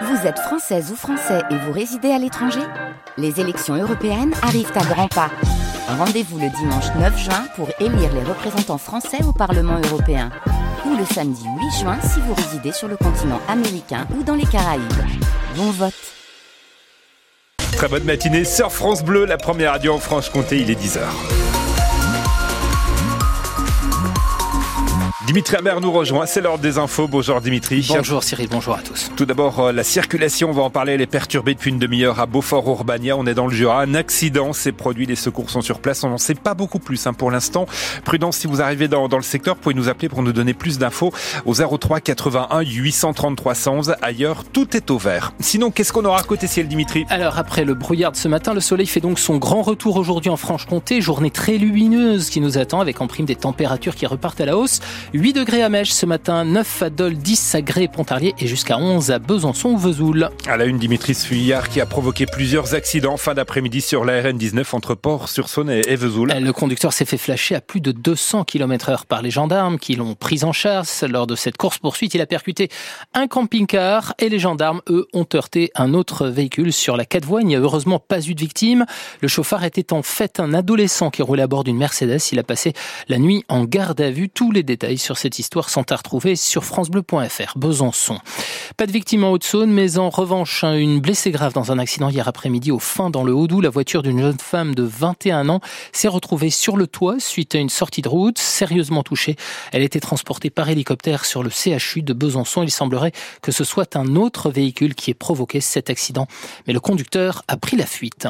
Vous êtes française ou français et vous résidez à l'étranger Les élections européennes arrivent à grands pas. Rendez-vous le dimanche 9 juin pour élire les représentants français au Parlement européen. Ou le samedi 8 juin si vous résidez sur le continent américain ou dans les Caraïbes. Bon vote Très bonne matinée sur France Bleu, la première radio en Franche-Comté, il est 10h. Dimitri Hammer nous rejoint, c'est l'heure des infos. Bonjour Dimitri. Bonjour Cyril, bonjour à tous. Tout d'abord, euh, la circulation, on va en parler, elle est perturbée depuis une demi-heure à Beaufort-Urbania. On est dans le Jura. Un accident s'est produit, les secours sont sur place. On n'en sait pas beaucoup plus hein, pour l'instant. Prudence, si vous arrivez dans, dans, le secteur, vous pouvez nous appeler pour nous donner plus d'infos au 03 81 833 111. Ailleurs, tout est au vert. Sinon, qu'est-ce qu'on aura côté ciel, Dimitri? Alors, après le brouillard de ce matin, le soleil fait donc son grand retour aujourd'hui en Franche-Comté. Journée très lumineuse qui nous attend avec en prime des températures qui repartent à la hausse. 8 degrés à Mèche ce matin, 9 à Dole, 10 à Gré, Pontarlier et jusqu'à 11 à Besançon, Vesoul. À la une, Dimitri Fuyard qui a provoqué plusieurs accidents fin d'après-midi sur la RN19 entre Port-sur-Saône et Vesoul. Le conducteur s'est fait flasher à plus de 200 km heure par les gendarmes qui l'ont pris en chasse. Lors de cette course-poursuite, il a percuté un camping-car et les gendarmes, eux, ont heurté un autre véhicule sur la 4 voies. Il n'y a heureusement pas eu de victime. Le chauffard était en fait un adolescent qui roulait à bord d'une Mercedes. Il a passé la nuit en garde à vue. Tous les détails sur cette histoire sont à retrouver sur francebleu.fr. Besançon. Pas de victime en Haute-Saône, mais en revanche, une blessée grave dans un accident hier après-midi au fin dans le Haut-Doubs. La voiture d'une jeune femme de 21 ans s'est retrouvée sur le toit suite à une sortie de route, sérieusement touchée. Elle était transportée par hélicoptère sur le CHU de Besançon. Il semblerait que ce soit un autre véhicule qui ait provoqué cet accident, mais le conducteur a pris la fuite.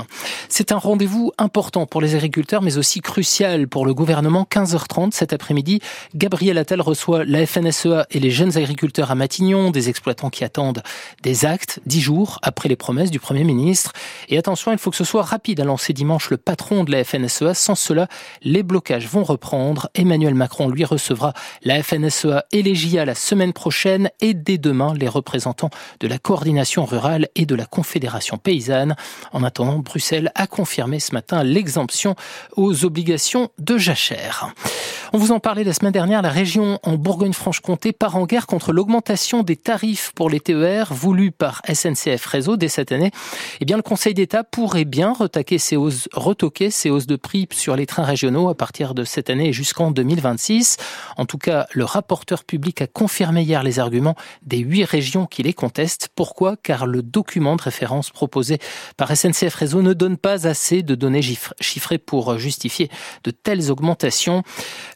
C'est un rendez-vous important pour les agriculteurs, mais aussi crucial pour le gouvernement. 15h30 cet après-midi, Gabriel Attal reçoit la FNSEA et les jeunes agriculteurs à Matignon, des exploitants qui attendent des actes dix jours après les promesses du Premier ministre. Et attention, il faut que ce soit rapide, à lancer dimanche le patron de la FNSEA. Sans cela, les blocages vont reprendre. Emmanuel Macron, lui, recevra la FNSEA et les JA la semaine prochaine et dès demain, les représentants de la coordination rurale et de la Confédération paysanne. En attendant, Bruxelles a confirmé ce matin l'exemption aux obligations de jachère. On vous en parlait la semaine dernière, la région en Bourgogne-Franche-Comté part en guerre contre l'augmentation des tarifs pour les TER voulus par SNCF Réseau dès cette année. Eh bien, le Conseil d'État pourrait bien retoquer ces hausses, retoquer ces hausses de prix sur les trains régionaux à partir de cette année jusqu'en 2026. En tout cas, le rapporteur public a confirmé hier les arguments des huit régions qui les contestent. Pourquoi? Car le document de référence proposé par SNCF Réseau ne donne pas assez de données chiffrées pour justifier de telles augmentations.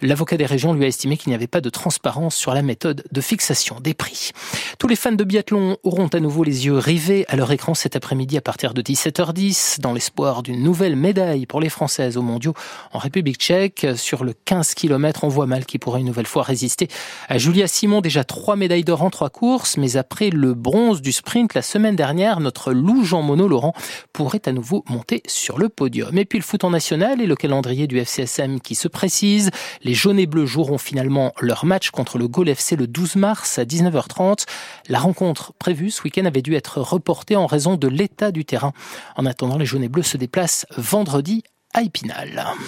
L'avocat des régions lui a estimé qu'il n'y avait pas de transparence sur la méthode de fixation des prix. Tous les fans de biathlon auront à nouveau les yeux rivés à leur écran cet après-midi à partir de 17h10 dans l'espoir d'une nouvelle médaille pour les Françaises aux mondiaux en République tchèque. Sur le 15 km, on voit mal qui pourrait une nouvelle fois résister à Julia Simon. Déjà trois médailles d'or en trois courses, mais après le bronze du sprint la semaine dernière, notre loup Jean Monod Laurent pourrait à nouveau monter sur le podium. Et puis le foot en national et le calendrier du FCSM qui se précise. Les jaunes et bleus joueront finalement leur match contre le Gol FC le 12 mars à 19h30. La rencontre prévue ce week-end avait dû être reportée en raison de l'état du terrain. En attendant, les jaunes et bleus se déplacent vendredi à Épinal.